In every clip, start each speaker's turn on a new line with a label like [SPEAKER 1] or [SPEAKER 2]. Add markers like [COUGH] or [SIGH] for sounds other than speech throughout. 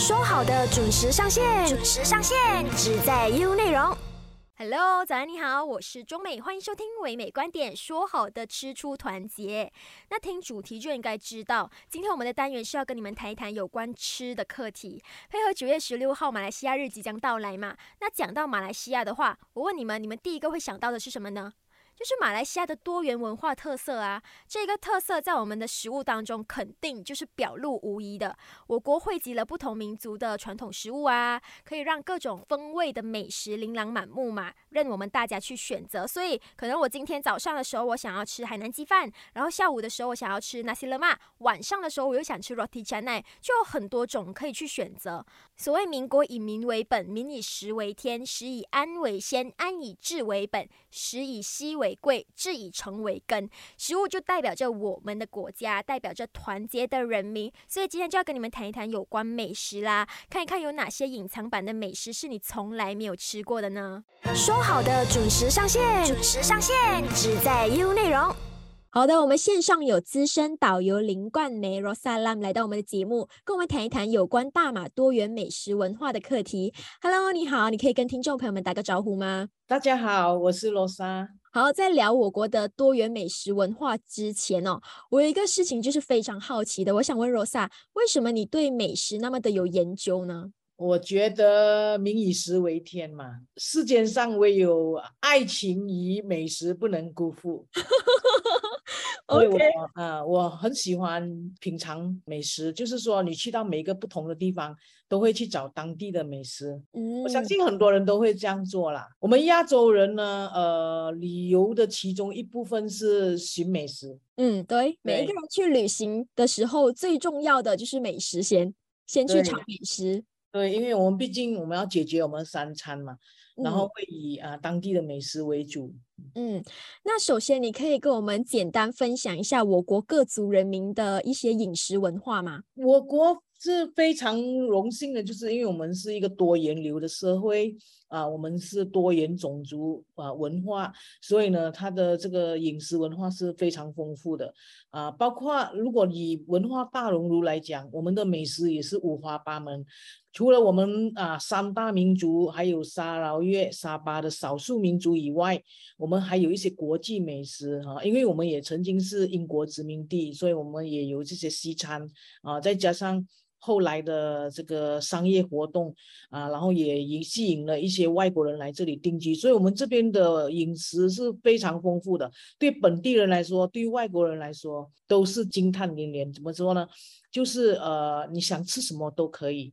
[SPEAKER 1] 说好的准时上线，准时上线，只在 U 内容。Hello，早安，你好，我是中美，欢迎收听唯美观点。说好的吃出团结，那听主题就应该知道，今天我们的单元是要跟你们谈一谈有关吃的课题。配合九月十六号马来西亚日即将到来嘛，那讲到马来西亚的话，我问你们，你们第一个会想到的是什么呢？就是马来西亚的多元文化特色啊，这个特色在我们的食物当中肯定就是表露无遗的。我国汇集了不同民族的传统食物啊，可以让各种风味的美食琳琅满目嘛，任我们大家去选择。所以可能我今天早上的时候我想要吃海南鸡饭，然后下午的时候我想要吃 nasi lemak，晚上的时候我又想吃 roti canai，就有很多种可以去选择。所谓民国以民为本，民以食为天，食以安为先，安以治为本，食以息为贵，治以诚为根。食物就代表着我们的国家，代表着团结的人民。所以今天就要跟你们谈一谈有关美食啦，看一看有哪些隐藏版的美食是你从来没有吃过的呢？说好的准时上线，准时上线，只在 U 内容。好的，我们线上有资深导游林冠梅 Rosalam 来到我们的节目，跟我们谈一谈有关大马多元美食文化的课题。Hello，你好，你可以跟听众朋友们打个招呼吗？
[SPEAKER 2] 大家好，我是罗莎。
[SPEAKER 1] 好，在聊我国的多元美食文化之前哦，我有一个事情就是非常好奇的，我想问 Rosa，为什么你对美食那么的有研究呢？
[SPEAKER 2] 我觉得民以食为天嘛，世间上唯有爱情与美食不能辜负。[LAUGHS] 所以我啊，我很喜欢品尝美食，就是说你去到每一个不同的地方，都会去找当地的美食。嗯，我相信很多人都会这样做啦。我们亚洲人呢，呃，旅游的其中一部分是寻美食。
[SPEAKER 1] 嗯，对，每一个人去旅行的时候，最重要的就是美食，先先去尝美食。
[SPEAKER 2] 对，因为我们毕竟我们要解决我们三餐嘛，然后会以啊当地的美食为主。
[SPEAKER 1] 嗯，那首先你可以跟我们简单分享一下我国各族人民的一些饮食文化吗？
[SPEAKER 2] 我国是非常荣幸的，就是因为我们是一个多元流的社会。啊，我们是多元种族啊文化，所以呢，它的这个饮食文化是非常丰富的啊。包括如果以文化大熔炉来讲，我们的美食也是五花八门。除了我们啊三大民族，还有沙劳越、沙巴的少数民族以外，我们还有一些国际美食哈。因为我们也曾经是英国殖民地，所以我们也有这些西餐啊，再加上。后来的这个商业活动啊，然后也引吸引了一些外国人来这里定居，所以我们这边的饮食是非常丰富的。对本地人来说，对于外国人来说，都是惊叹连连。怎么说呢？就是呃，你想吃什么都可以，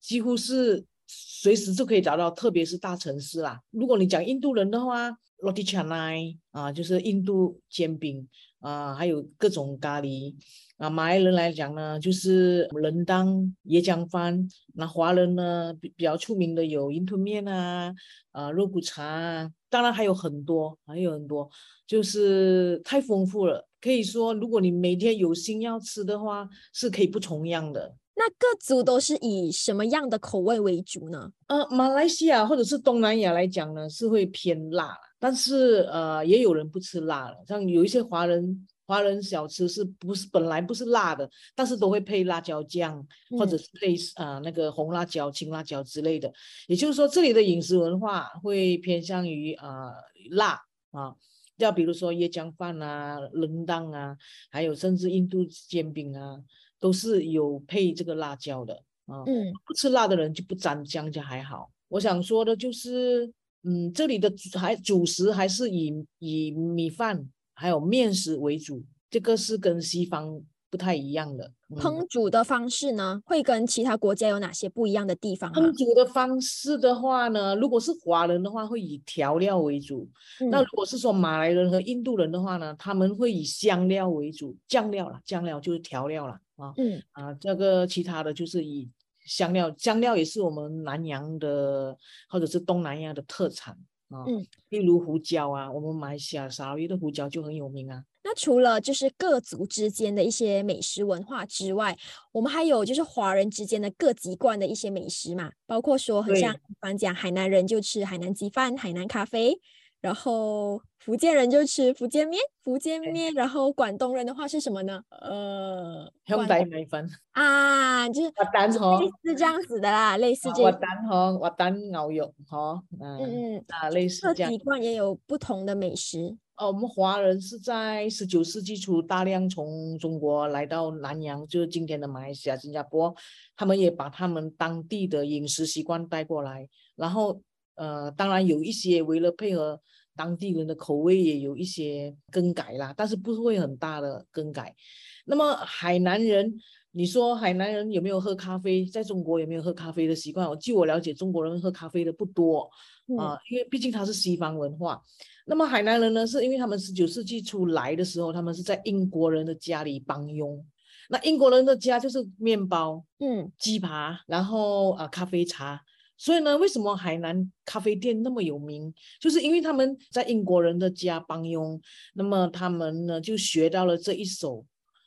[SPEAKER 2] 几乎是随时就可以找到，特别是大城市啦。如果你讲印度人的话，roti canai 啊，就是印度煎饼啊，还有各种咖喱。啊，马来人来讲呢，就是人当椰浆饭；那华人呢，比比较出名的有云吞面啊，啊肉骨茶啊，当然还有很多，还有很多，就是太丰富了。可以说，如果你每天有心要吃的话，是可以不重样的。
[SPEAKER 1] 那各族都是以什么样的口味为主呢？
[SPEAKER 2] 呃，马来西亚或者是东南亚来讲呢，是会偏辣，但是呃，也有人不吃辣了，像有一些华人。华人小吃是不是本来不是辣的，但是都会配辣椒酱，或者是配啊那个红辣椒、青辣椒之类的。也就是说，这里的饮食文化会偏向于啊辣啊，要比如说椰浆饭啊、冷当啊，还有甚至印度煎饼啊，都是有配这个辣椒的啊。嗯，不吃辣的人就不沾酱就还好。我想说的就是，嗯，这里的还主食还是以以米饭。还有面食为主，这个是跟西方不太一样的。
[SPEAKER 1] 烹煮的方式呢，会跟其他国家有哪些不一样的地方？
[SPEAKER 2] 烹煮的方式的话呢，如果是华人的话，会以调料为主；那如果是说马来人和印度人的话呢，他们会以香料为主，酱料啦，酱料就是调料啦啊。嗯啊，这个其他的就是以香料，香料也是我们南洋的或者是东南亚的特产。嗯，例如胡椒啊，我们马来西亚沙鱼的胡椒就很有名啊。
[SPEAKER 1] 那除了就是各族之间的一些美食文化之外，我们还有就是华人之间的各籍贯的一些美食嘛，包括说很像，比方讲海南人就吃海南鸡饭、海南咖啡，然后福建人就吃福建面，福建面。然后广东人的话是什么呢？呃，
[SPEAKER 2] 香仔米粉
[SPEAKER 1] 啊，就是
[SPEAKER 2] 滑蛋
[SPEAKER 1] 类似这样子的啦，类似这。
[SPEAKER 2] 滑蛋呵，滑蛋牛肉哈，
[SPEAKER 1] 嗯嗯
[SPEAKER 2] 啊，类似这样。
[SPEAKER 1] 各地方也有不同的美食。
[SPEAKER 2] 哦，我们华人是在十九世纪初大量从中国来到南洋，就是今天的马来西亚、新加坡，他们也把他们当地的饮食习惯带过来，然后。呃，当然有一些为了配合当地人的口味，也有一些更改啦，但是不会很大的更改。那么海南人，你说海南人有没有喝咖啡？在中国有没有喝咖啡的习惯？我据我了解，中国人喝咖啡的不多啊，因为毕竟它是西方文化。那么海南人呢，是因为他们十九世纪初来的时候，他们是在英国人的家里帮佣。那英国人的家就是面包、嗯，鸡扒，然后啊，咖啡茶。所以呢，为什么海南咖啡店那么有名？就是因为他们在英国人的家帮佣，那么他们呢就学到了这一手，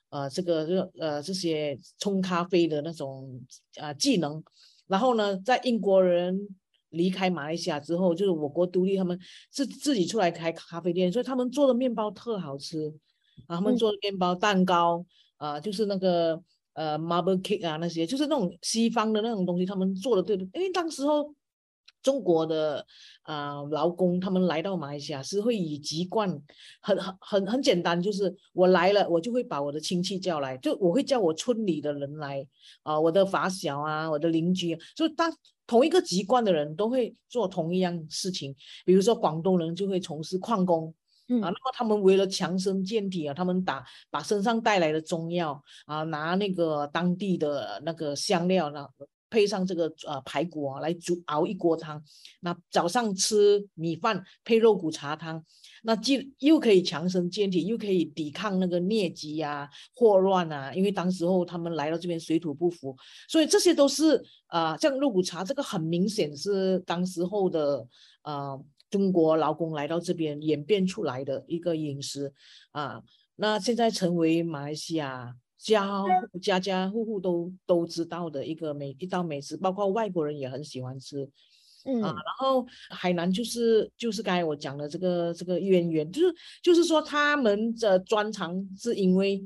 [SPEAKER 2] 呃，这个呃这些冲咖啡的那种啊技能。然后呢，在英国人离开马来西亚之后，就是我国独立，他们是自己出来开咖啡店，所以他们做的面包特好吃，啊，他们做的面包蛋糕啊，就是那个。呃，marble cake 啊，那些就是那种西方的那种东西，他们做的对不对？因为当时候中国的啊劳工他们来到马来西亚是会以籍贯，很很很很简单，就是我来了，我就会把我的亲戚叫来，就我会叫我村里的人来啊，我的发小啊，我的邻居，就当同一个籍贯的人都会做同一样事情，比如说广东人就会从事矿工。啊，那么他们为了强身健体啊，他们打把身上带来的中药啊，拿那个当地的那个香料呢，配上这个呃排骨啊，来煮熬一锅汤。那早上吃米饭配肉骨茶汤，那既又可以强身健体，又可以抵抗那个疟疾呀、霍乱啊。因为当时候他们来到这边水土不服，所以这些都是啊，像肉骨茶这个很明显是当时候的啊。中国劳工来到这边演变出来的一个饮食啊，那现在成为马来西亚家家家户户都都知道的一个美一道美食，包括外国人也很喜欢吃，嗯啊，然后海南就是就是刚才我讲的这个这个渊源，就是就是说他们的专长是因为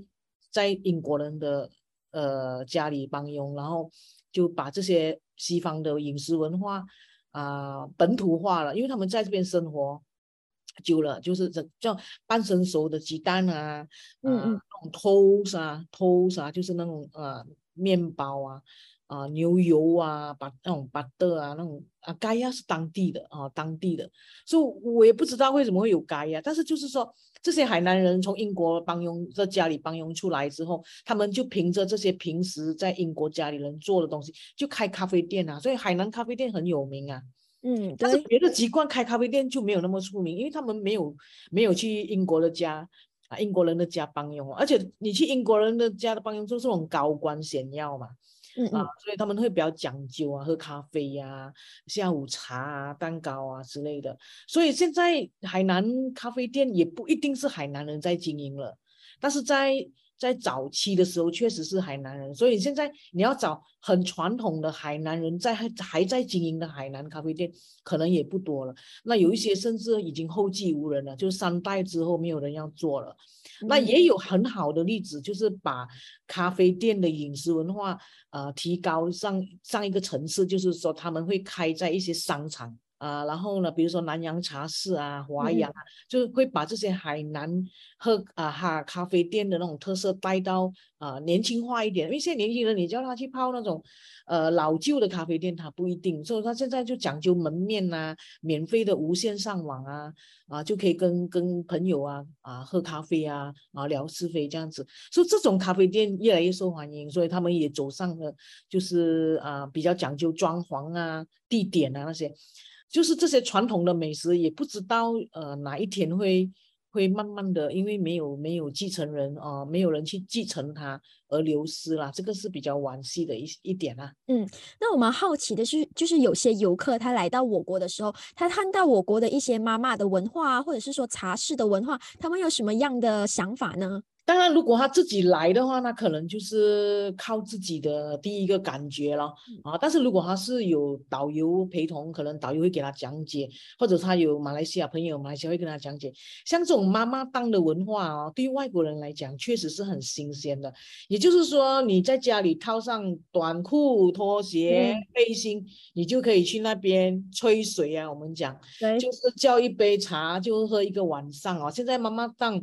[SPEAKER 2] 在英国人的呃家里帮佣，然后就把这些西方的饮食文化。啊，本土化了，因为他们在这边生活久了，就是这叫半生熟的鸡蛋啊，嗯嗯，那种 toast 啊，toast 啊，就是那种呃面包啊，啊牛油啊，把那种 butter 啊，那种啊盖亚是当地的啊，当地的，所以我也不知道为什么会有盖亚，但是就是说这些海南人从英国帮佣在家里帮佣出来之后，他们就凭着这些平时在英国家里人做的东西，就开咖啡店啊，所以海南咖啡店很有名啊。嗯，但是别的籍贯开咖啡店就没有那么出名，因为他们没有没有去英国的家啊，英国人的家帮佣，而且你去英国人的家的帮佣就是那种高官显要嘛，嗯啊，所以他们会比较讲究啊，喝咖啡呀、下午茶啊、蛋糕啊之类的。所以现在海南咖啡店也不一定是海南人在经营了，但是在。在早期的时候，确实是海南人，所以现在你要找很传统的海南人在还还在经营的海南咖啡店，可能也不多了。那有一些甚至已经后继无人了，就三代之后没有人要做了。那也有很好的例子，就是把咖啡店的饮食文化呃提高上上一个层次，就是说他们会开在一些商场。啊，然后呢，比如说南洋茶室啊、华阳啊，就会把这些海南喝啊哈咖啡店的那种特色带到啊年轻化一点。因为现在年轻人，你叫他去泡那种呃老旧的咖啡店，他不一定。所以他现在就讲究门面呐，免费的无线上网啊，啊就可以跟跟朋友啊啊喝咖啡啊啊聊是非这样子。所以这种咖啡店越来越受欢迎，所以他们也走上了就是啊比较讲究装潢啊、地点啊那些。就是这些传统的美食，也不知道呃哪一天会会慢慢的，因为没有没有继承人啊，没有人去继承它而流失了，这个是比较惋惜的一一点啊。
[SPEAKER 1] 嗯，那我们好奇的是，就是有些游客他来到我国的时候，他看到我国的一些妈妈的文化，或者是说茶室的文化，他们有什么样的想法呢？
[SPEAKER 2] 当然，如果他自己来的话，那可能就是靠自己的第一个感觉了啊。但是如果他是有导游陪同，可能导游会给他讲解，或者他有马来西亚朋友，马来西亚会跟他讲解。像这种妈妈档的文化哦，对于外国人来讲，确实是很新鲜的。也就是说，你在家里套上短裤、拖鞋、背心，你就可以去那边吹水啊。我们讲，就是叫一杯茶就喝一个晚上哦。现在妈妈档。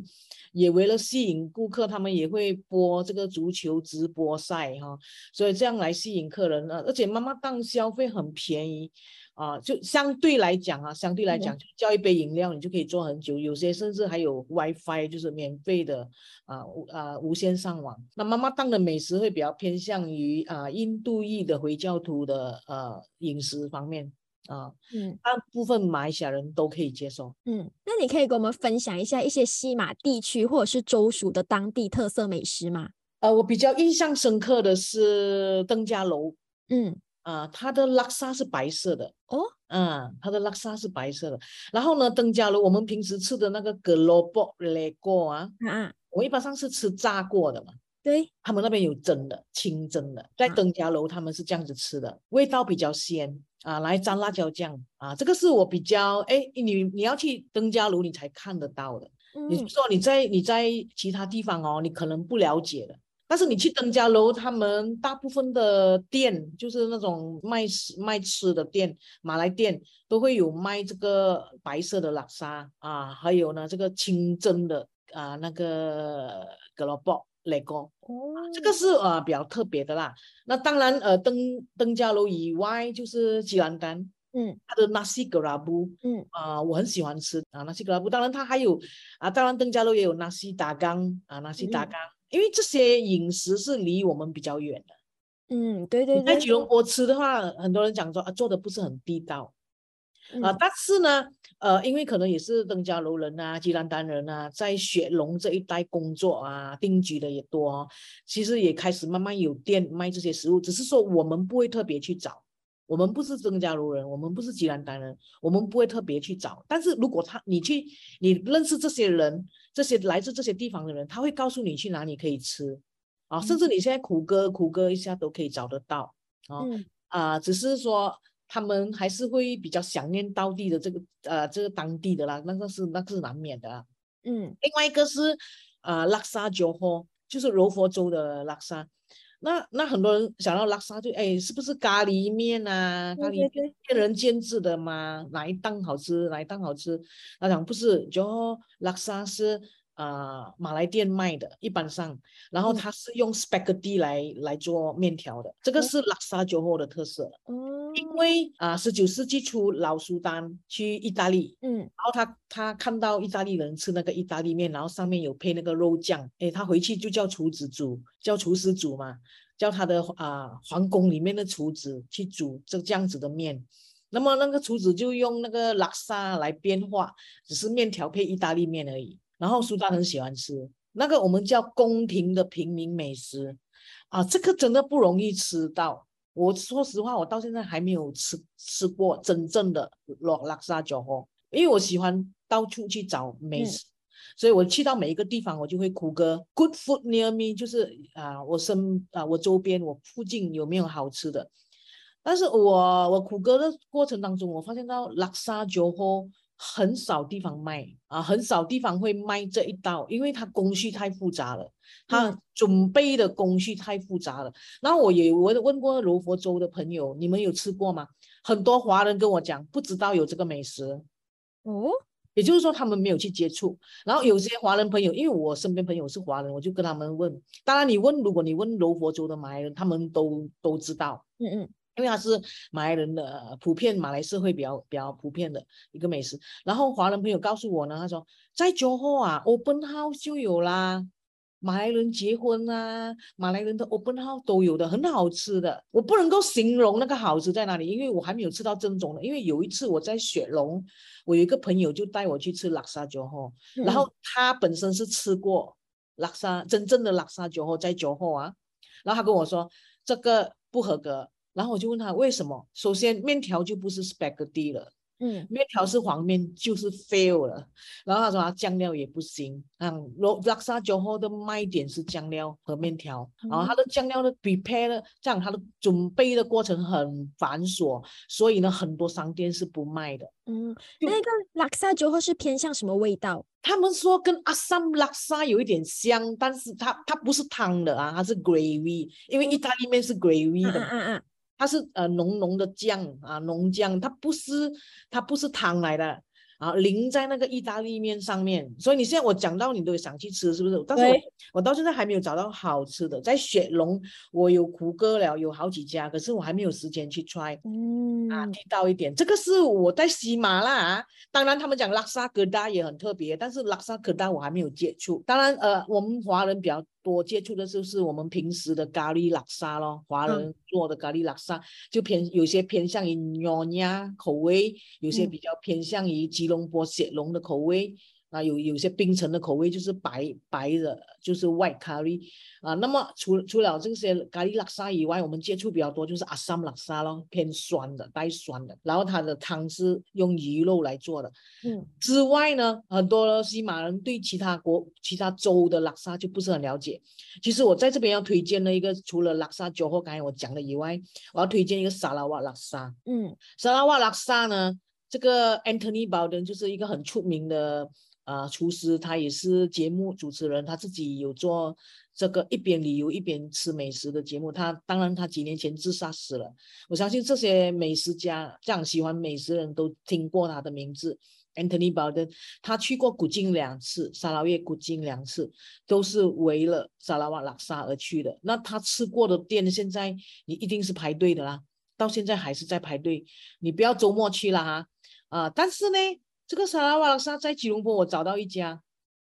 [SPEAKER 2] 也为了吸引顾客，他们也会播这个足球直播赛哈，所以这样来吸引客人呢。而且妈妈档消费很便宜啊，就相对来讲啊，相对来讲，叫一杯饮料你就可以坐很久，有些甚至还有 WiFi，就是免费的啊无啊无线上网。那妈妈档的美食会比较偏向于啊印度裔的回教徒的呃饮食方面。啊，嗯，大部分马来西亚人都可以接受。
[SPEAKER 1] 嗯，那你可以跟我们分享一下一些西马地区或者是州属的当地特色美食吗？
[SPEAKER 2] 呃，我比较印象深刻的是登嘉楼。
[SPEAKER 1] 嗯，
[SPEAKER 2] 啊，它的拉沙是白色的。哦，嗯，它的拉沙是白色的。然后呢，登嘉楼我们平时吃的那个格罗布雷锅啊，啊，我一般上是吃炸过的嘛。
[SPEAKER 1] 对
[SPEAKER 2] 他们那边有蒸的，清蒸的，在登嘉楼他们是这样子吃的，味道比较鲜啊，来沾辣椒酱啊，这个是我比较哎，你你要去登嘉楼你才看得到的，你说你在你在其他地方哦，你可能不了解的，但是你去登嘉楼，他们大部分的店就是那种卖吃卖吃的店，马来店都会有卖这个白色的拉沙啊，还有呢这个清蒸的啊那个格罗布。雷哥，哦，这个是呃比较特别的啦。那当然，呃，登登嘉楼以外就是吉兰丹，嗯，它的纳西格拉布，嗯，啊，我很喜欢吃啊纳西格拉布。当然，它还有啊，当然登嘉楼也有纳西达冈啊纳西达冈，因为这些饮食是离我们比较远的。
[SPEAKER 1] 嗯，对对对。
[SPEAKER 2] 在吉隆坡吃的话，很多人讲说啊，做的不是很地道。啊，但是呢，呃，因为可能也是登嘉楼人啊、吉兰丹人啊，在雪龙这一带工作啊、定居的也多，其实也开始慢慢有店卖这些食物。只是说我们不会特别去找，我们不是登嘉楼人，我们不是吉兰丹人，我们不会特别去找。但是如果他你去，你认识这些人，这些来自这些地方的人，他会告诉你去哪里可以吃啊，甚至你现在苦歌苦歌一下都可以找得到啊啊，只是说。他们还是会比较想念当地的这个呃这个当地的啦，那个是那个是难免的啊。
[SPEAKER 1] 嗯，
[SPEAKER 2] 另外一个是啊拉萨酒喝，就是柔佛州的拉萨。那那很多人想到拉萨就哎是不是咖喱面啊？咖喱面见仁见智的嘛，哪一档好吃哪一档好吃？他讲不是，就拉萨是。啊，马来店卖的，一般上，然后它是用 spaghetti 来来做面条的，这个是拉萨酒后的特色。
[SPEAKER 1] 哦，
[SPEAKER 2] 因为啊，十九世纪初老苏丹去意大利，嗯，然后他他看到意大利人吃那个意大利面，然后上面有配那个肉酱，哎，他回去就叫厨子煮，叫厨师煮嘛，叫他的啊皇宫里面的厨子去煮这这样子的面，那么那个厨子就用那个拉沙来变化，只是面条配意大利面而已。然后苏丹很喜欢吃那个我们叫宫廷的平民美食啊，这个真的不容易吃到。我说实话，我到现在还没有吃吃过真正的洛拉萨酒喝，因为我喜欢到处去找美食，所以我去到每一个地方，我就会苦歌 Good food near me，就是啊，我身啊，我周边我附近有没有好吃的？但是我我苦歌的过程当中，我发现到拉萨酒喝。很少地方卖啊，很少地方会卖这一道，因为它工序太复杂了，它准备的工序太复杂了。然后我也我问过柔佛州的朋友，你们有吃过吗？很多华人跟我讲不知道有这个美食，
[SPEAKER 1] 哦，
[SPEAKER 2] 也就是说他们没有去接触。然后有些华人朋友，因为我身边朋友是华人，我就跟他们问。当然你问，如果你问柔佛州的马来人，他们都都知道。
[SPEAKER 1] 嗯嗯。
[SPEAKER 2] 因为它是马来人的普遍，马来社会比较比较普遍的一个美食。然后华人朋友告诉我呢，他说在酒后啊，open house 就有啦，马来人结婚啊，马来人的 open house 都有的，很好吃的。我不能够形容那个好吃在哪里，因为我还没有吃到正宗的。因为有一次我在雪龙，我有一个朋友就带我去吃拉萨酒后，然后他本身是吃过拉萨真正的拉萨酒后，在酒后啊，然后他跟我说这个不合格。然后我就问他为什么？首先面条就不是 spaghetti 了，
[SPEAKER 1] 嗯，
[SPEAKER 2] 面条是黄面就是 fail 了。然后他说他酱料也不行，嗯，罗拉萨酒后的卖点是酱料和面条，然后他的酱料的 prepare 的这样他的准备的过程很繁琐，所以呢很多商店是不卖的。
[SPEAKER 1] 嗯，那个拉萨酒后是偏向什么味道？
[SPEAKER 2] 他们说跟阿萨姆拉萨有一点像，但是它它不是汤的啊，它是 gravy，因为意大利面是 gravy 的。
[SPEAKER 1] 嗯嗯嗯。
[SPEAKER 2] 它是呃浓浓的酱啊，浓酱，它不是它不是汤来的啊，淋在那个意大利面上面。所以你现在我讲到你都想去吃，是不是？但是我我到现在还没有找到好吃的。在雪龙我有胡歌了，有好几家，可是我还没有时间去 try。嗯啊，地道一点，这个是我在西马啦。当然他们讲拉萨疙瘩也很特别，但是拉萨疙瘩我还没有接触。当然呃，我们华人比较。多接触的就是我们平时的咖喱拉沙咯，华人做的咖喱拉沙就偏有些偏向于牛呀口味，有些比较偏向于吉隆坡雪龙的口味。啊，有有些冰城的口味就是白白的，就是 white curry 啊。那么除除了这些咖喱拉沙以外，我们接触比较多就是阿萨姆拉沙咯，偏酸的，带酸的。然后它的汤是用鱼肉来做的。嗯。之外呢，很多西马人对其他国、其他州的拉沙就不是很了解。其实我在这边要推荐的一个，除了拉沙酒后刚才我讲的以外，我要推荐一个沙拉瓦拉沙。嗯。沙拉瓦拉沙呢，这个 Anthony Bowden 就是一个很出名的。啊，厨师他也是节目主持人，他自己有做这个一边旅游一边吃美食的节目。他当然他几年前自杀死了。我相信这些美食家这样喜欢美食人都听过他的名字，Anthony Bowden。他去过古晋两次，沙拉越古晋两次，都是为了沙拉瓦拉沙而去的。那他吃过的店，现在你一定是排队的啦，到现在还是在排队。你不要周末去了哈，啊，但是呢。这个沙拉瓦拉沙在吉隆坡，我找到一家，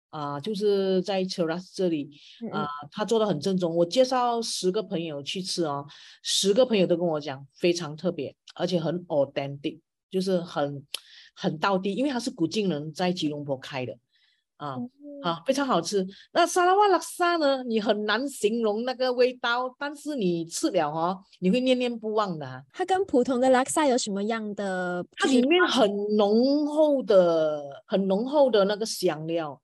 [SPEAKER 2] 啊，就是在 Cheras 这里，啊，他做的很正宗。我介绍十个朋友去吃哦，十个朋友都跟我讲非常特别，而且很 authentic，就是很很到地，因为他是古晋人在吉隆坡开的，啊。啊，非常好吃。那沙拉瓦拉沙呢？你很难形容那个味道，但是你吃了哦，你会念念不忘的。
[SPEAKER 1] 它跟普通的拉萨有什么样的？
[SPEAKER 2] 它里面很浓厚的、很浓厚的那个香料，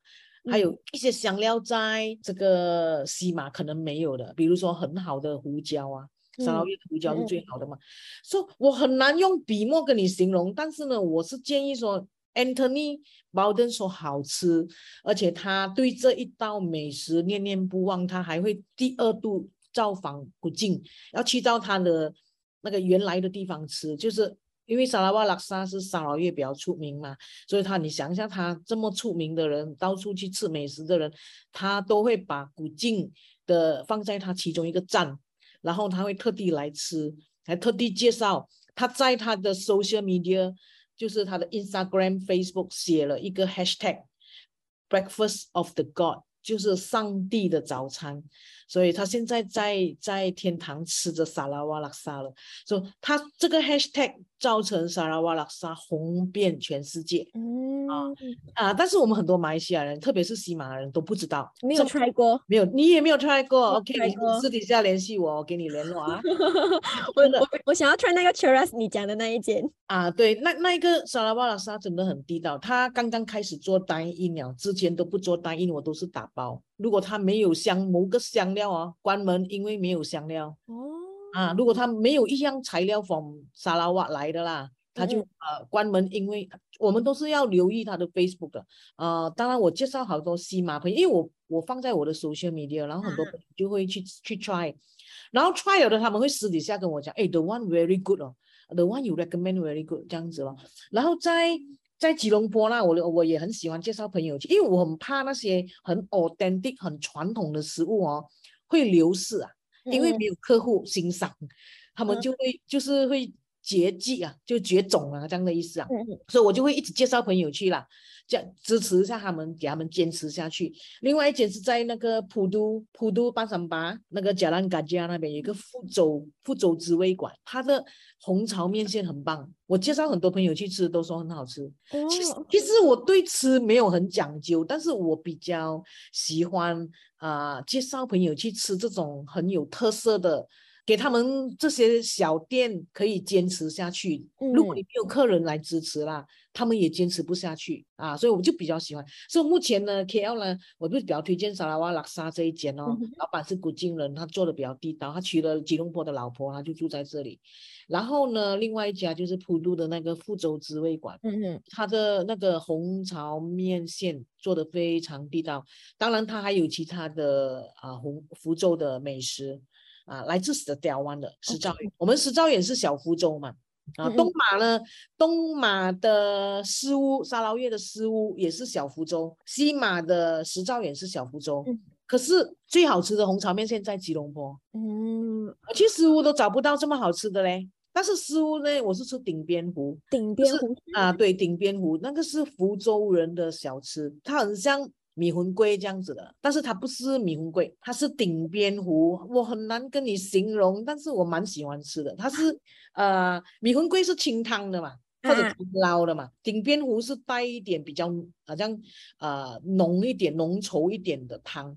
[SPEAKER 2] 还有一些香料在这个西马可能没有的，比如说很好的胡椒啊，沙拉越的胡椒是最好的嘛。说我很难用笔墨跟你形容，但是呢，我是建议说。Anthony Bowden 说好吃，而且他对这一道美食念念不忘，他还会第二度造访古晋，要去到他的那个原来的地方吃，就是因为沙拉瓦拉萨是沙拉越比较出名嘛，所以他你想一下，他这么出名的人，到处去吃美食的人，他都会把古晋的放在他其中一个站，然后他会特地来吃，还特地介绍他在他的 social media。就是他的 Instagram、Facebook 写了一个 Hashtag，Breakfast of the God，就是上帝的早餐。所以他现在在在天堂吃着沙拉瓦拉沙了，说他这个 hashtag 造成沙拉瓦拉沙红遍全世界，嗯啊啊！但是我们很多马来西亚人，特别是西马人都不知道，
[SPEAKER 1] 没有 try 过，
[SPEAKER 2] 没有，你也没有 try 过，OK，你私底下联系我，我给你联络啊。[LAUGHS]
[SPEAKER 1] 我我我想要 try 那个 churras 你讲的那一间
[SPEAKER 2] 啊，对，那那一个沙拉瓦拉沙真的很地道，他刚刚开始做单一鸟，之前都不做单一，我都是打包。如果他没有香某个香料啊，关门，因为没有香料哦啊。如果他没有一样材料从沙拉瓦来的啦，他就呃关门，因为我们都是要留意他的 Facebook 的呃，当然我介绍好多西马朋友，因为我我放在我的 social media，然后很多朋友就会去去 try，然后 try 有的他们会私底下跟我讲，哎，the one very good 哦，the one you recommend very good 这样子咯，然后在。在吉隆坡那，我我也很喜欢介绍朋友去，因为我很怕那些很 authentic、很传统的食物哦会流失啊，因为没有客户欣赏，他们就会就是会绝迹啊，就绝种啊这样的意思啊，所以我就会一直介绍朋友去啦。这样支持一下他们，给他们坚持下去。另外一间是在那个普都普都八三八那个贾兰嘎加那边有一个福州福州滋味馆，它的红潮面线很棒。我介绍很多朋友去吃，都说很好吃。其实其实我对吃没有很讲究，但是我比较喜欢啊介绍朋友去吃这种很有特色的给他们这些小店可以坚持下去。如果你没有客人来支持啦，他们也坚持不下去啊。所以我就比较喜欢。所以目前呢，KL 呢，我就比较推荐沙拉瓦拉萨这一间哦。老板是古晋人，他做的比较地道，他娶了吉隆坡的老婆，他就住在这里。然后呢，另外一家就是普渡的那个福州滋味馆，嗯嗯，他的那个红潮面线做的非常地道。当然，他还有其他的啊红福州的美食。啊，来自石雕湾的石兆远，我们石兆远是小福州嘛。啊，东马呢，东马的师屋沙捞越的师屋也是小福州，西马的石兆远是小福州。可是最好吃的红炒面线在吉隆坡。嗯，我去师屋都找不到这么好吃的嘞。但是师屋呢，我是吃顶边湖。
[SPEAKER 1] 顶边湖
[SPEAKER 2] 啊，对，顶边湖那个是福州人的小吃，它很像。米魂龟这样子的，但是它不是米魂龟，它是顶边湖，我很难跟你形容，但是我蛮喜欢吃的。它是呃，米魂龟是清汤的嘛，或者捞的嘛，顶边湖是带一点比较好像呃浓一点、浓稠一点的汤。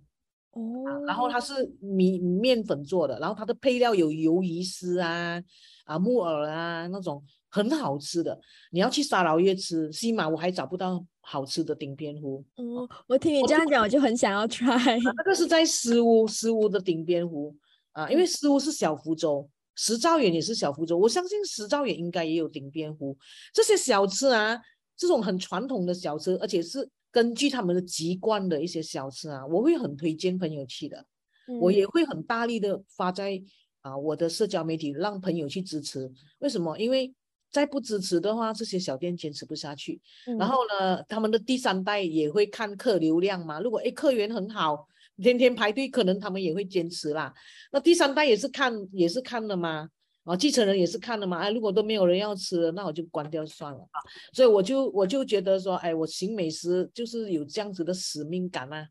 [SPEAKER 2] 哦。然后它是米面粉做的，然后它的配料有鱿鱼丝啊、啊木耳啊那种。很好吃的，你要去沙捞越吃，西马我还找不到好吃的顶边湖。
[SPEAKER 1] 嗯，我听你这样讲，我就很想要 try。
[SPEAKER 2] 那个是在石屋，石屋的顶边湖啊，因为石屋是小福州，石兆远也是小福州，我相信石兆远应该也有顶边湖。这些小吃啊，这种很传统的小吃，而且是根据他们的籍贯的一些小吃啊，我会很推荐朋友去的，我也会很大力的发在啊我的社交媒体，让朋友去支持。为什么？因为再不支持的话，这些小店坚持不下去。然后呢，他们的第三代也会看客流量嘛。如果诶客源很好，天天排队，可能他们也会坚持啦。那第三代也是看，也是看了嘛。啊，继承人也是看了嘛。哎，如果都没有人要吃，那我就关掉算了啊。所以我就我就觉得说，哎，我行美食就是有这样子的使命感啊，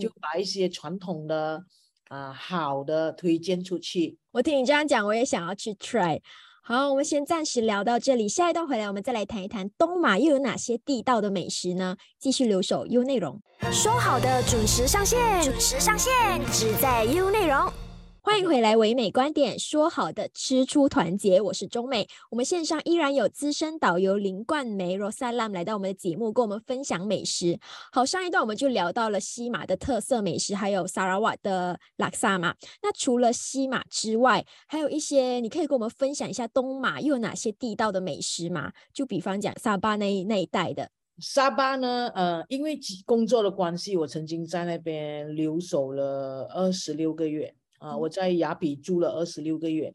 [SPEAKER 2] 就把一些传统的啊好的推荐出去。
[SPEAKER 1] 我听你这样讲，我也想要去 try。好，我们先暂时聊到这里，下一段回来我们再来谈一谈东马又有哪些地道的美食呢？继续留守 U 内容，说好的准时上线，准时上线，只在 U 内容。欢迎回来，唯美观点，说好的吃出团结，我是中美。我们线上依然有资深导游林冠梅 Rosalam 来到我们的节目，跟我们分享美食。好，上一段我们就聊到了西马的特色美食，还有萨拉瓦的拉萨嘛。那除了西马之外，还有一些你可以跟我们分享一下东马又有哪些地道的美食吗？就比方讲沙巴那那一带的
[SPEAKER 2] 沙巴呢？呃，因为工作的关系，我曾经在那边留守了二十六个月。啊，我在雅比住了二十六个月，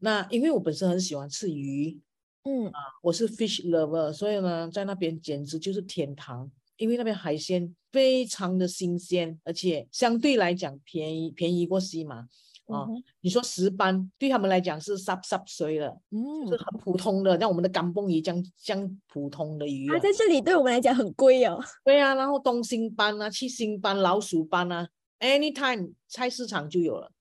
[SPEAKER 2] 那因为我本身很喜欢吃鱼，嗯啊，我是 fish lover，所以呢，在那边简直就是天堂，因为那边海鲜非常的新鲜，而且相对来讲便宜，便宜过西马啊。你说石斑对他们来讲是 sub sub 水了，嗯，是很普通的，像我们的干蹦鱼这样这样普通的鱼
[SPEAKER 1] 啊，在这里对我们来讲很贵哦。[LAUGHS]
[SPEAKER 2] 对啊，然后东星斑啊、七星斑、老鼠斑啊，anytime 菜市场就有了。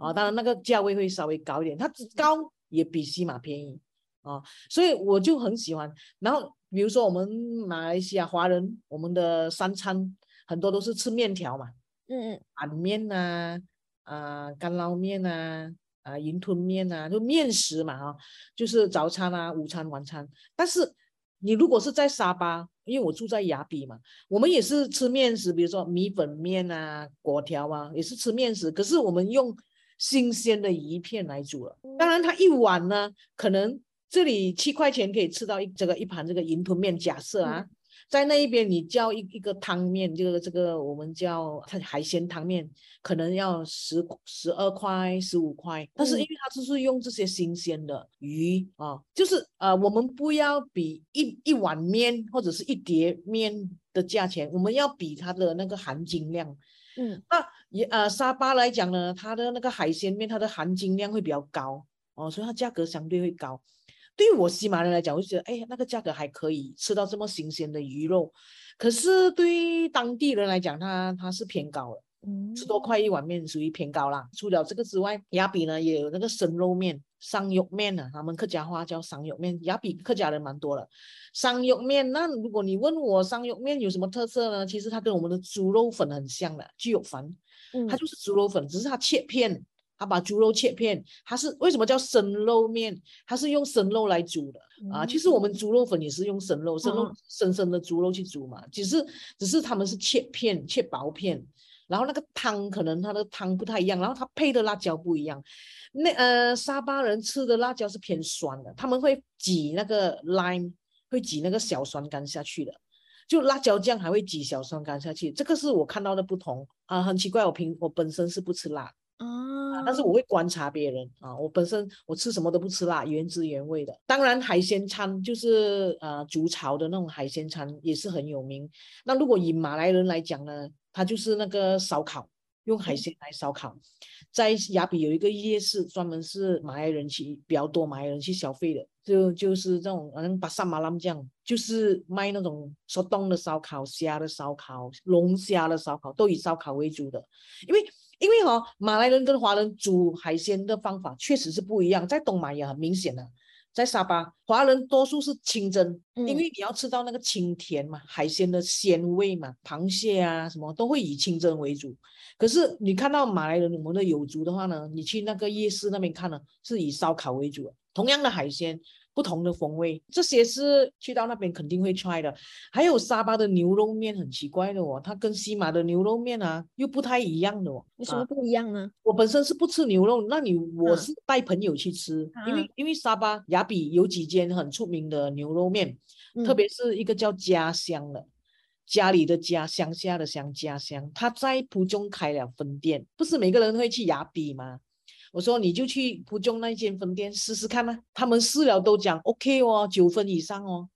[SPEAKER 2] 啊，当然那个价位会稍微高一点，它高也比西马便宜啊，所以我就很喜欢。然后比如说我们马来西亚华人，我们的三餐很多都是吃面条嘛，嗯嗯，板面呐，啊干捞面呐，啊云吞面呐，就面食嘛啊，就是早餐啊、午餐、晚餐。但是你如果是在沙巴，因为我住在雅比嘛，我们也是吃面食，比如说米粉面啊、果条啊，也是吃面食，可是我们用。新鲜的鱼片来煮了，当然它一碗呢，可能这里七块钱可以吃到一这个一盘这个云吞面。假设啊，在那一边你叫一一个汤面，这个这个我们叫它海鲜汤面，可能要十十二块十五块。但是因为它就是用这些新鲜的鱼啊，就是呃，我们不要比一一碗面或者是一碟面的价钱，我们要比它的那个含金量。嗯，那也呃沙巴来讲呢，它的那个海鲜面，它的含金量会比较高哦，所以它价格相对会高。对于我西马人来讲，我就觉得哎，那个价格还可以吃到这么新鲜的鱼肉。可是对于当地人来讲，它它是偏高了。十多块一碗面属于偏高啦。除了这个之外，雅比呢也有那个生肉面、生肉面呢，他们客家话叫生肉面。也比客家人蛮多的。生肉面，那如果你问我生肉面有什么特色呢？其实它跟我们的猪肉粉很像的，猪肉粉，它就是猪肉粉，只是它切片它把猪肉切片，它是为什么叫生肉面？它是用生肉来煮的啊。其实我们猪肉粉也是用生肉，生肉生生的猪肉去煮嘛。只是只是他们是切片，切薄片，然后那个汤可能它的汤不太一样，然后它配的辣椒不一样。那呃，沙巴人吃的辣椒是偏酸的，他们会挤那个 lime，会挤那个小酸干下去的。就辣椒酱还会挤小酸干下去，这个是我看到的不同啊。很奇怪，我平我本身是不吃辣。啊，但是我会观察别人啊，我本身我吃什么都不吃辣，原汁原味的。当然海鲜餐就是呃竹巢的那种海鲜餐也是很有名。那如果以马来人来讲呢，他就是那个烧烤，用海鲜来烧烤。在雅比有一个夜市，专门是马来人去比较多，马来人去消费的，就就是这种好像巴沙马拉这样，就是卖那种说冻的烧烤、虾的烧烤、龙虾的烧烤，都以烧烤为主的，因为。因为哈，马来人跟华人煮海鲜的方法确实是不一样，在东马也很明显的，在沙巴，华人多数是清蒸，因为你要吃到那个清甜嘛，海鲜的鲜味嘛，螃蟹啊什么都会以清蒸为主。可是你看到马来人我们的友族的话呢，你去那个夜市那边看呢，是以烧烤为主，同样的海鲜。不同的风味，这些是去到那边肯定会 try 的。还有沙巴的牛肉面很奇怪的哦，它跟西马的牛肉面啊又不太一样的哦。
[SPEAKER 1] 有什么不一样呢？
[SPEAKER 2] 我本身是不吃牛肉，那你我是带朋友去吃，因为因为沙巴雅比有几间很出名的牛肉面，特别是一个叫家乡的，家里的家，乡下的乡，家乡，他在浦中开了分店，不是每个人会去雅比吗？我说你就去浦中那间分店试试看嘛，他们试了都讲 OK 哦，九分以上哦。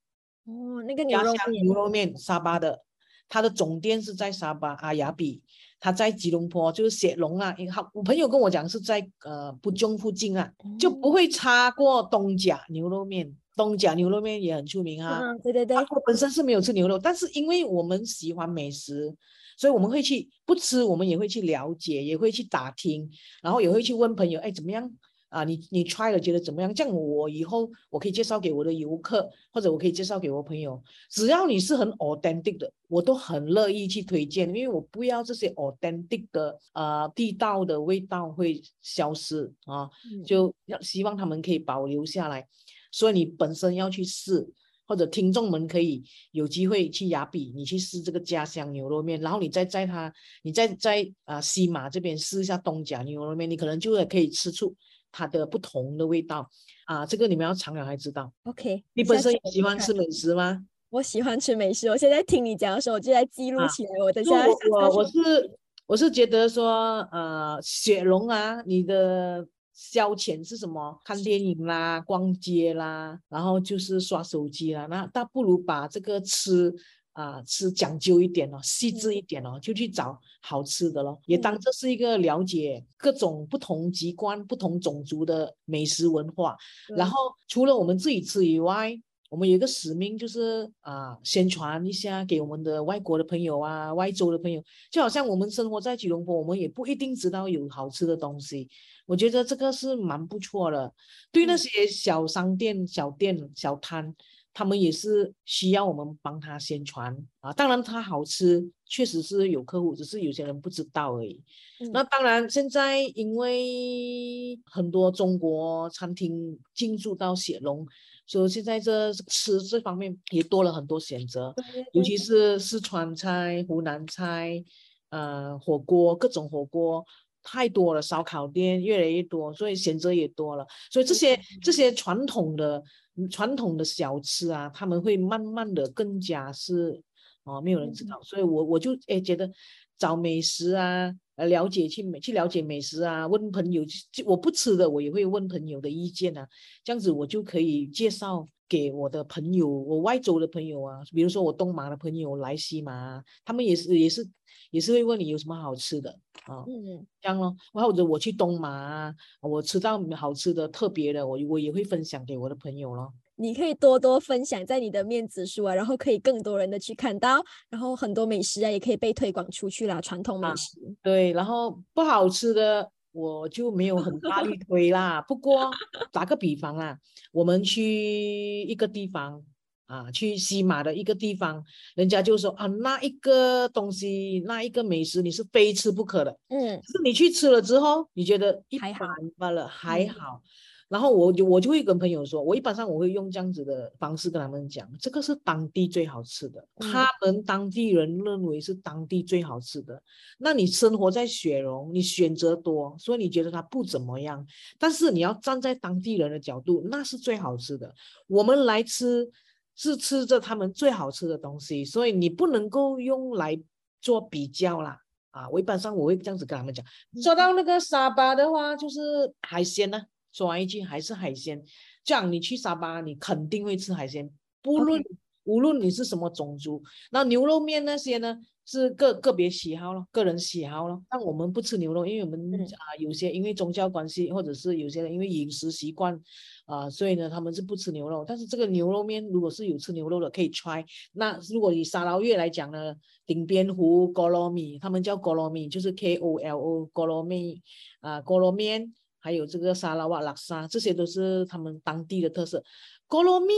[SPEAKER 1] 哦，那个牛肉面，
[SPEAKER 2] 牛肉面沙巴的，它的总店是在沙巴阿雅比，它在吉隆坡就是雪龙啊。好，我朋友跟我讲是在呃浦中附近啊，就不会差过东甲牛肉面。东甲牛肉面也很出名啊。
[SPEAKER 1] 嗯，对对对。
[SPEAKER 2] 我本身是没有吃牛肉，但是因为我们喜欢美食。所以我们会去不吃，我们也会去了解，也会去打听，然后也会去问朋友，哎，怎么样啊？你你 try 了觉得怎么样？这样我以后我可以介绍给我的游客，或者我可以介绍给我朋友。只要你是很 authentic 的，我都很乐意去推荐，因为我不要这些 authentic 的呃地道的味道会消失啊，就要希望他们可以保留下来。所以你本身要去试。或者听众们可以有机会去雅比，你去试这个家乡牛肉面，然后你再在它，你再在啊西马这边试一下东甲牛肉面，你可能就会可以吃出它的不同的味道啊。这个你们要尝了才知道。
[SPEAKER 1] OK，
[SPEAKER 2] 你本身喜欢吃美食吗？
[SPEAKER 1] 我喜欢吃美食，我现在听你讲的时候，我就在记录起来。我等下
[SPEAKER 2] 我我是我是觉得说呃雪龙啊，你的。消遣是什么？看电影啦，逛街啦，然后就是刷手机啦。那倒不如把这个吃啊吃讲究一点哦，细致一点哦，就去找好吃的咯。也当这是一个了解各种不同籍贯、不同种族的美食文化。然后除了我们自己吃以外，我们有一个使命，就是啊，宣传一下给我们的外国的朋友啊，外州的朋友。就好像我们生活在吉隆坡，我们也不一定知道有好吃的东西。我觉得这个是蛮不错的，对那些小商店、小店、小摊，他们也是需要我们帮他宣传啊。当然，它好吃，确实是有客户，只是有些人不知道而已。那当然，现在因为很多中国餐厅进驻到雪龙，所以现在这吃这方面也多了很多选择，尤其是四川菜、湖南菜，呃，火锅各种火锅。太多了，烧烤店越来越多，所以选择也多了。所以这些这些传统的传统的小吃啊，他们会慢慢的更加是哦，没有人知道。所以我我就哎觉得找美食啊，呃，了解去美去了解美食啊，问朋友，就我不吃的，我也会问朋友的意见啊，这样子我就可以介绍给我的朋友，我外州的朋友啊，比如说我东马的朋友来西马，他们也是也是。也是会问你有什么好吃的啊？嗯，这样咯。或者我去东马，我吃到好吃的、特别的，我我也会分享给我的朋友咯。
[SPEAKER 1] 你可以多多分享在你的面子书啊，然后可以更多人的去看到，然后很多美食啊也可以被推广出去啦。传统美食。
[SPEAKER 2] 对，然后不好吃的我就没有很大力 [LAUGHS] 推啦。不过打个比方啊，我们去一个地方。啊，去西马的一个地方，人家就说啊，那一个东西，那一个美食，你是非吃不可的。嗯，是你去吃了之后，你觉得一般罢了，还好。然后我就我就会跟朋友说，我一般上我会用这样子的方式跟他们讲，这个是当地最好吃的，他们当地人认为是当地最好吃的。那你生活在雪隆，你选择多，所以你觉得它不怎么样。但是你要站在当地人的角度，那是最好吃的。我们来吃。是吃着他们最好吃的东西，所以你不能够用来做比较啦。啊，我一般上我会这样子跟他们讲。说到那个沙巴的话，就是海鲜呢，说完一句还是海鲜。这样你去沙巴，你肯定会吃海鲜，不论无论你是什么种族。那牛肉面那些呢？是个个别喜好咯，个人喜好咯。但我们不吃牛肉，因为我们啊有些因为宗教关系，或者是有些人因为饮食习惯啊，所以呢他们是不吃牛肉。但是这个牛肉面如果是有吃牛肉的，可以 try。那如果以沙捞越来讲呢，顶边湖锅罗米，他们叫锅罗米，就是 K O L O 锅罗米啊锅罗面，还有这个沙拉瓦拉沙，这些都是他们当地的特色。锅罗米。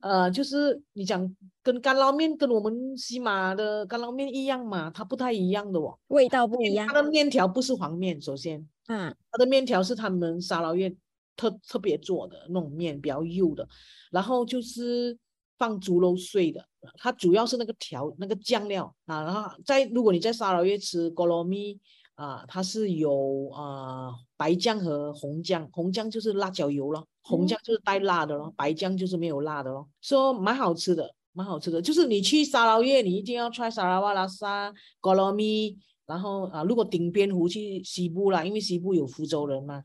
[SPEAKER 2] 呃，就是你讲跟干捞面跟我们西马的干捞面一样嘛，它不太一样的哦，
[SPEAKER 1] 味道不一样。
[SPEAKER 2] 它的面条不是黄面，首先，嗯，它的面条是他们沙捞越特特别做的那种面，比较幼的，然后就是放猪肉碎的，它主要是那个调那个酱料啊，然后在如果你在沙捞越吃锅罗米。啊，它是有啊白酱和红酱，红酱就是辣椒油咯，红酱就是带辣的咯，白酱就是没有辣的咯，说蛮好吃的，蛮好吃的，就是你去沙捞越，你一定要 try 沙拉瓦拉沙、格罗米。然后啊，如果顶边湖去西部啦，因为西部有福州人嘛，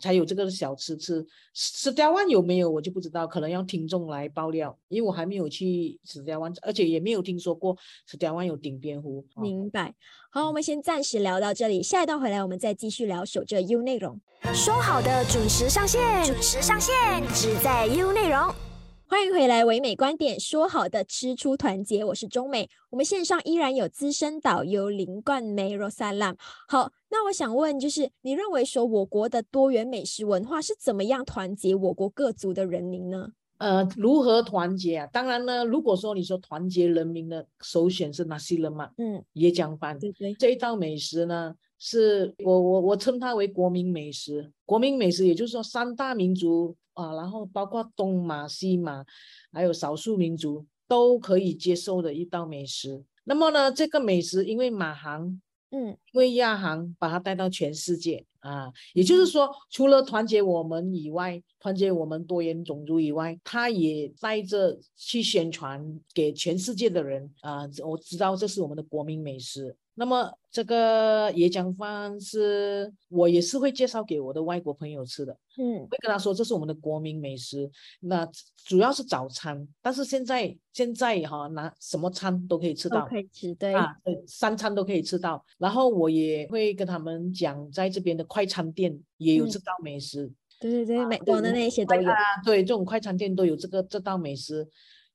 [SPEAKER 2] 才有这个小吃吃。石家湾有没有我就不知道，可能要听众来爆料，因为我还没有去石家湾，而且也没有听说过石家湾有顶边湖。
[SPEAKER 1] 明白。好，我们先暂时聊到这里，下一段回来我们再继续聊守着 U 内容。说好的准时上线，准时上线，只在 U 内容。欢迎回来，唯美观点，说好的吃出团结，我是中美。我们线上依然有资深导游林冠梅 Rosalam。好，那我想问，就是你认为说我国的多元美食文化是怎么样团结我国各族的人民呢？
[SPEAKER 2] 呃，如何团结啊？当然呢，如果说你说团结人民的首选是哪些人嘛？嗯，椰浆饭。
[SPEAKER 1] 对对，
[SPEAKER 2] 这一道美食呢，是我我我称它为国民美食。国民美食，也就是说三大民族。啊，然后包括东马、西马，还有少数民族都可以接受的一道美食。那么呢，这个美食因为马航，嗯，因为亚航把它带到全世界啊，也就是说，除了团结我们以外，团结我们多元种族以外，它也带着去宣传给全世界的人啊，我知道这是我们的国民美食。那么这个椰浆饭是我也是会介绍给我的外国朋友吃的，嗯，会跟他说这是我们的国民美食。那主要是早餐，但是现在现在哈拿什么餐都可以吃到，
[SPEAKER 1] 可以吃对
[SPEAKER 2] 啊，对，三餐都可以吃到。然后我也会跟他们讲，在这边的快餐店也有这道美食，
[SPEAKER 1] 对对对，美国的那些都有，
[SPEAKER 2] 对，这种快餐店都有这个这道美食。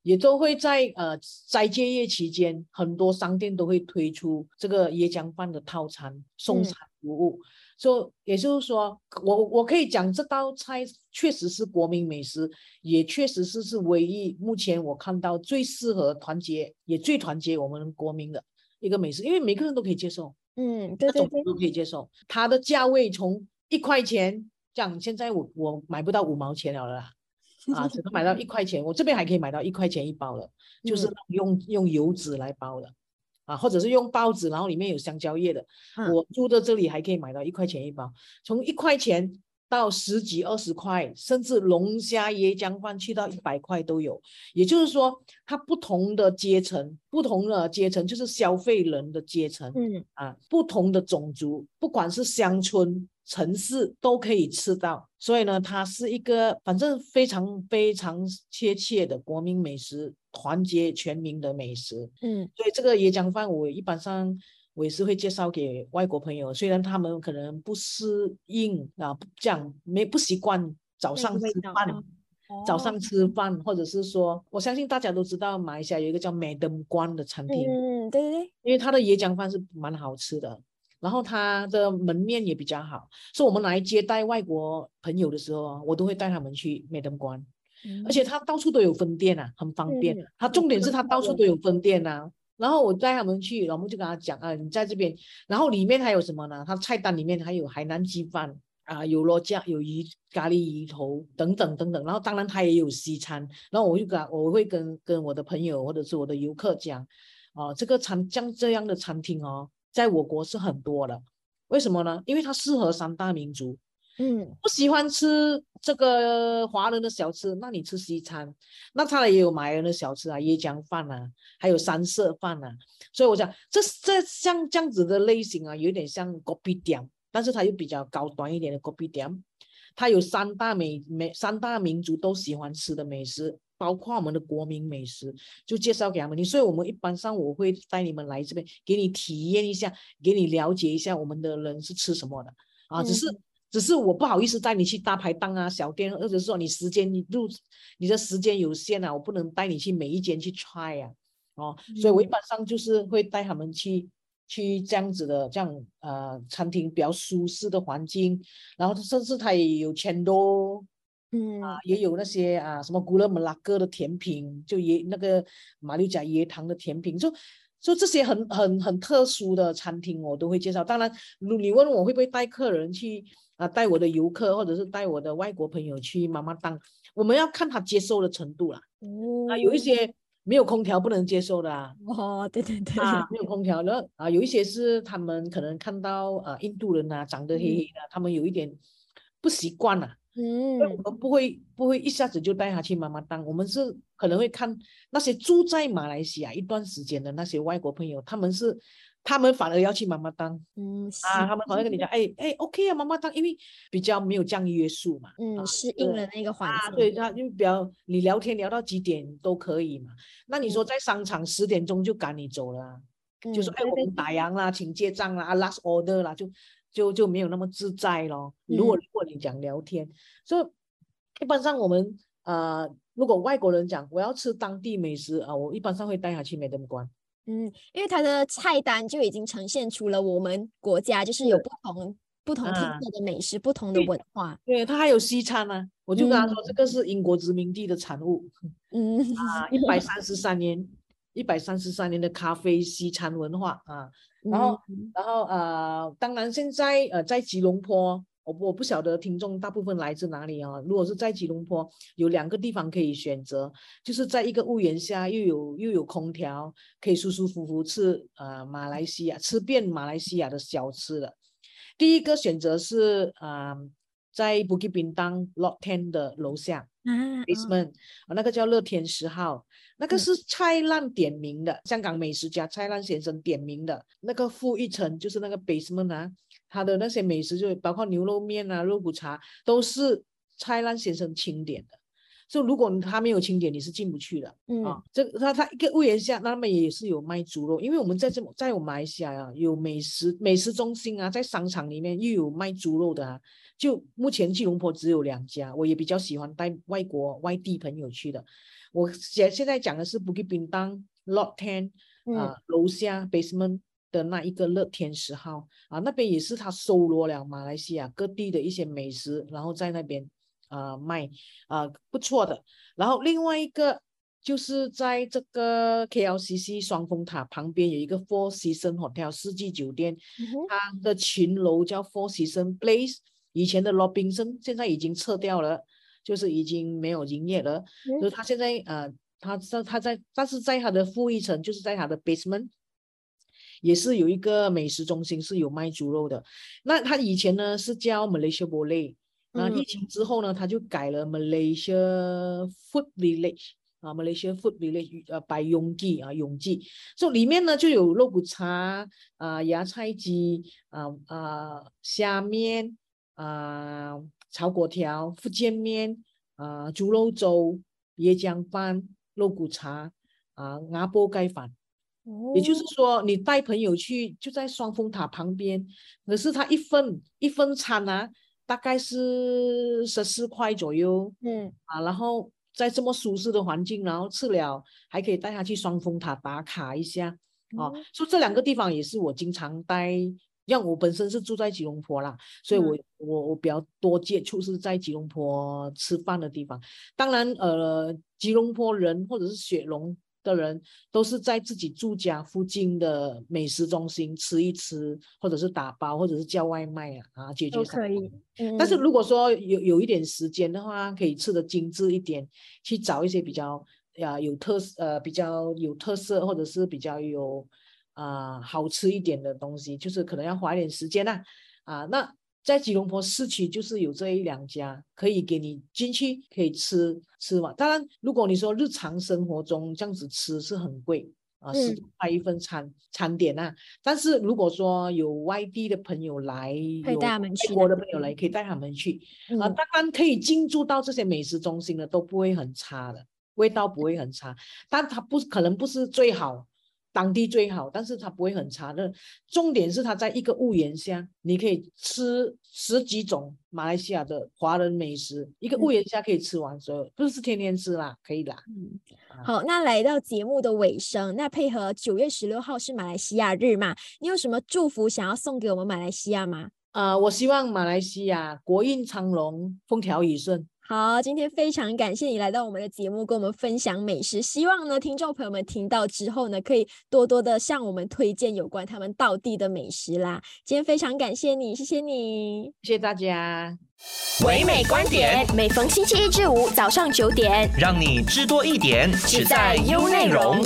[SPEAKER 2] 也都会在呃斋戒月期间，很多商店都会推出这个椰浆饭的套餐送餐服务。说也就是说，我我可以讲这道菜确实是国民美食，也确实是是唯一目前我看到最适合团结，也最团结我们国民的一个美食，因为每个人都可以接受，
[SPEAKER 1] 嗯，对对对，
[SPEAKER 2] 都可以接受。它的价位从一块钱，这样现在我我买不到五毛钱了啦。啊，只能买到一块钱，我这边还可以买到一块钱一包的，就是用用油纸来包的，啊，或者是用报纸，然后里面有香蕉叶的。我住的这里还可以买到一块钱一包，从一块钱到十几二十块，甚至龙虾椰浆饭去到一百块都有。也就是说，它不同的阶层，不同的阶层就是消费人的阶层，嗯啊，不同的种族，不管是乡村。城市都可以吃到，所以呢，它是一个反正非常非常贴切的国民美食，团结全民的美食。嗯，所以这个椰浆饭我一般上我也是会介绍给外国朋友，虽然他们可能不适应啊，这样没不习惯早上吃饭，早上吃饭，或者是说，我相信大家都知道马来西亚有一个叫美登关的餐厅，
[SPEAKER 1] 嗯，对对对，
[SPEAKER 2] 因为它的椰浆饭是蛮好吃的。然后他的门面也比较好，所以我们来接待外国朋友的时候啊，我都会带他们去美登关。而且它到处都有分店啊，很方便。它重点是它到处都有分店啊。然后我带他们去，然后就跟他讲啊，你在这边，然后里面还有什么呢？他菜单里面还有海南鸡饭啊，有罗酱，有鱼咖喱鱼头等等等等。然后当然他也有西餐。然后我就跟我会跟跟我的朋友或者是我的游客讲，啊，这个餐像这样的餐厅哦，在我国是很多的。为什么呢？因为它适合三大民族。嗯，不喜欢吃这个华人的小吃，那你吃西餐，那他也有马来人的小吃啊，椰浆饭啊，还有三色饭啊。所以我讲，这这像这样子的类型啊，有点像国宾店，但是它又比较高端一点的国宾店。它有三大美美三大民族都喜欢吃的美食，包括我们的国民美食，就介绍给他们。你所以我们一般上我会带你们来这边，给你体验一下，给你了解一下我们的人是吃什么的。啊，只是。只是我不好意思带你去大排档啊、小店，或者是说你时间你入你的时间有限啊，我不能带你去每一间去 try 啊，哦，所以我一般上就是会带他们去去这样子的这样呃餐厅比较舒适的环境，然后甚至他也有千多，嗯啊也有那些啊什么古勒姆拉哥的甜品，就椰那个马六甲椰糖的甜品，就。就这些很很很特殊的餐厅，我都会介绍。当然，如你问我会不会带客人去啊，带我的游客或者是带我的外国朋友去妈妈档，我们要看他接受的程度啦。哦，啊，有一些没有空调不能接受的啊。
[SPEAKER 1] 哦，对对对，
[SPEAKER 2] 啊，没有空调的啊，有一些是他们可能看到啊，印度人啊，长得黑黑的，他们有一点不习惯了。嗯，我们不会不会一下子就带他去妈妈档，我们是可能会看那些住在马来西亚一段时间的那些外国朋友，他们是他们反而要去妈妈档，嗯啊，他们好像跟你讲，哎哎，OK 啊，妈妈档，因为比较没有这样约束嘛，
[SPEAKER 1] 嗯，适应了那个环境，
[SPEAKER 2] 对，他就比较你聊天聊到几点都可以嘛，那你说在商场十点钟就赶你走了，就说哎我们打烊啦，请结账啦，啊 last order 啦，就。就就没有那么自在咯。如果如果你讲聊天，所以一般上我们呃，如果外国人讲我要吃当地美食啊，我一般上会带他去美登关。
[SPEAKER 1] 嗯，因为它的菜单就已经呈现出了我们国家就是有不同不同特色的美食，不同的文化。
[SPEAKER 2] 对它还有西餐呢，我就跟他说这个是英国殖民地的产物。嗯啊，一百三十三年，一百三十三年的咖啡西餐文化啊。然后，然后呃，当然现在呃，在吉隆坡，我我不晓得听众大部分来自哪里啊。如果是在吉隆坡，有两个地方可以选择，就是在一个屋檐下，又有又有空调，可以舒舒服服吃呃马来西亚吃遍马来西亚的小吃了。第一个选择是啊。在 Bukit Bintang Lot Ten 的楼下嗯，basement，啊，那个叫乐天十号，那个是蔡澜点名的，香港美食家蔡澜先生点名的，那个负一层就是那个 basement 啊，他的那些美食就包括牛肉面啊、肉骨茶，都是蔡澜先生钦点的。就如果他没有清点，你是进不去的。嗯啊，这他他一个屋檐下，那么也是有卖猪肉，因为我们在这在我马来西亚啊，有美食美食中心啊，在商场里面又有卖猪肉的啊。就目前吉隆坡只有两家，我也比较喜欢带外国外地朋友去的。我现现在讲的是 Bukit Bintang Lot Ten 啊，楼下 Basement 的那一个乐天十号啊，那边也是他收罗了马来西亚各地的一些美食，然后在那边。啊，卖啊不错的。然后另外一个就是在这个 KLCC 双峰塔旁边有一个 Four Seasons Hotel 四季酒店，它的群楼叫 Four Seasons Place。以前的罗宾森现在已经撤掉了，就是已经没有营业了。就是他现在呃，他在他在，但是在他的负一层，就是在他的 basement，也是有一个美食中心，是有卖猪肉的。那他以前呢是叫 Malaysia b o l e 那疫情之后呢，他就改了 Malaysia Food Village 啊，Malaysia Food Village 呃，by 永记啊，永记，所以里面呢就有肉骨茶啊，芽菜鸡啊啊，虾面啊，炒粿条、福建面啊，猪肉粥、椰浆饭、肉骨茶啊，阿波盖饭。也就是说，你带朋友去就在双峰塔旁边，可是他一份一份餐啊。大概是十四块左右，嗯啊，然后在这么舒适的环境，然后吃了还可以带他去双峰塔打卡一下，哦，所以这两个地方也是我经常带像我本身是住在吉隆坡啦，所以我我我比较多接触是在吉隆坡吃饭的地方。当然，呃，吉隆坡人或者是雪龙的人，都是在自己住家附近的美食中心吃一吃，或者是打包，或者是叫外卖啊啊，解决
[SPEAKER 3] 可以。
[SPEAKER 2] 但是如果说有有一点时间的话，可以吃的精致一点，去找一些比较呀有特色呃比较有特色，或者是比较有。啊，好吃一点的东西，就是可能要花一点时间呐。啊，那在吉隆坡市区就是有这一两家可以给你进去可以吃吃嘛。当然，如果你说日常生活中这样子吃是很贵啊，十块一份餐餐点呐。但是如果说有外地的朋友来，有
[SPEAKER 3] 外
[SPEAKER 2] 国的朋友来，可以带他们去啊。当然可以进驻到这些美食中心的都不会很差的，味道不会很差，但它不可能不是最好。当地最好，但是它不会很差的。重点是它在一个屋檐下，你可以吃十几种马来西亚的华人美食，一个屋檐下可以吃完所有，不是天天吃啦，可以啦。
[SPEAKER 3] 嗯，好，那来到节目的尾声，那配合九月十六号是马来西亚日嘛？你有什么祝福想要送给我们马来西亚吗？
[SPEAKER 2] 啊，我希望马来西亚国运昌隆，风调雨顺。
[SPEAKER 3] 好，今天非常感谢你来到我们的节目，跟我们分享美食。希望呢，听众朋友们听到之后呢，可以多多的向我们推荐有关他们道地的美食啦。今天非常感谢你，谢谢你，
[SPEAKER 2] 谢谢大家。
[SPEAKER 4] 唯美观点，
[SPEAKER 3] 每逢星期一至五早上九点，
[SPEAKER 4] 让你知多一点，只在优内容。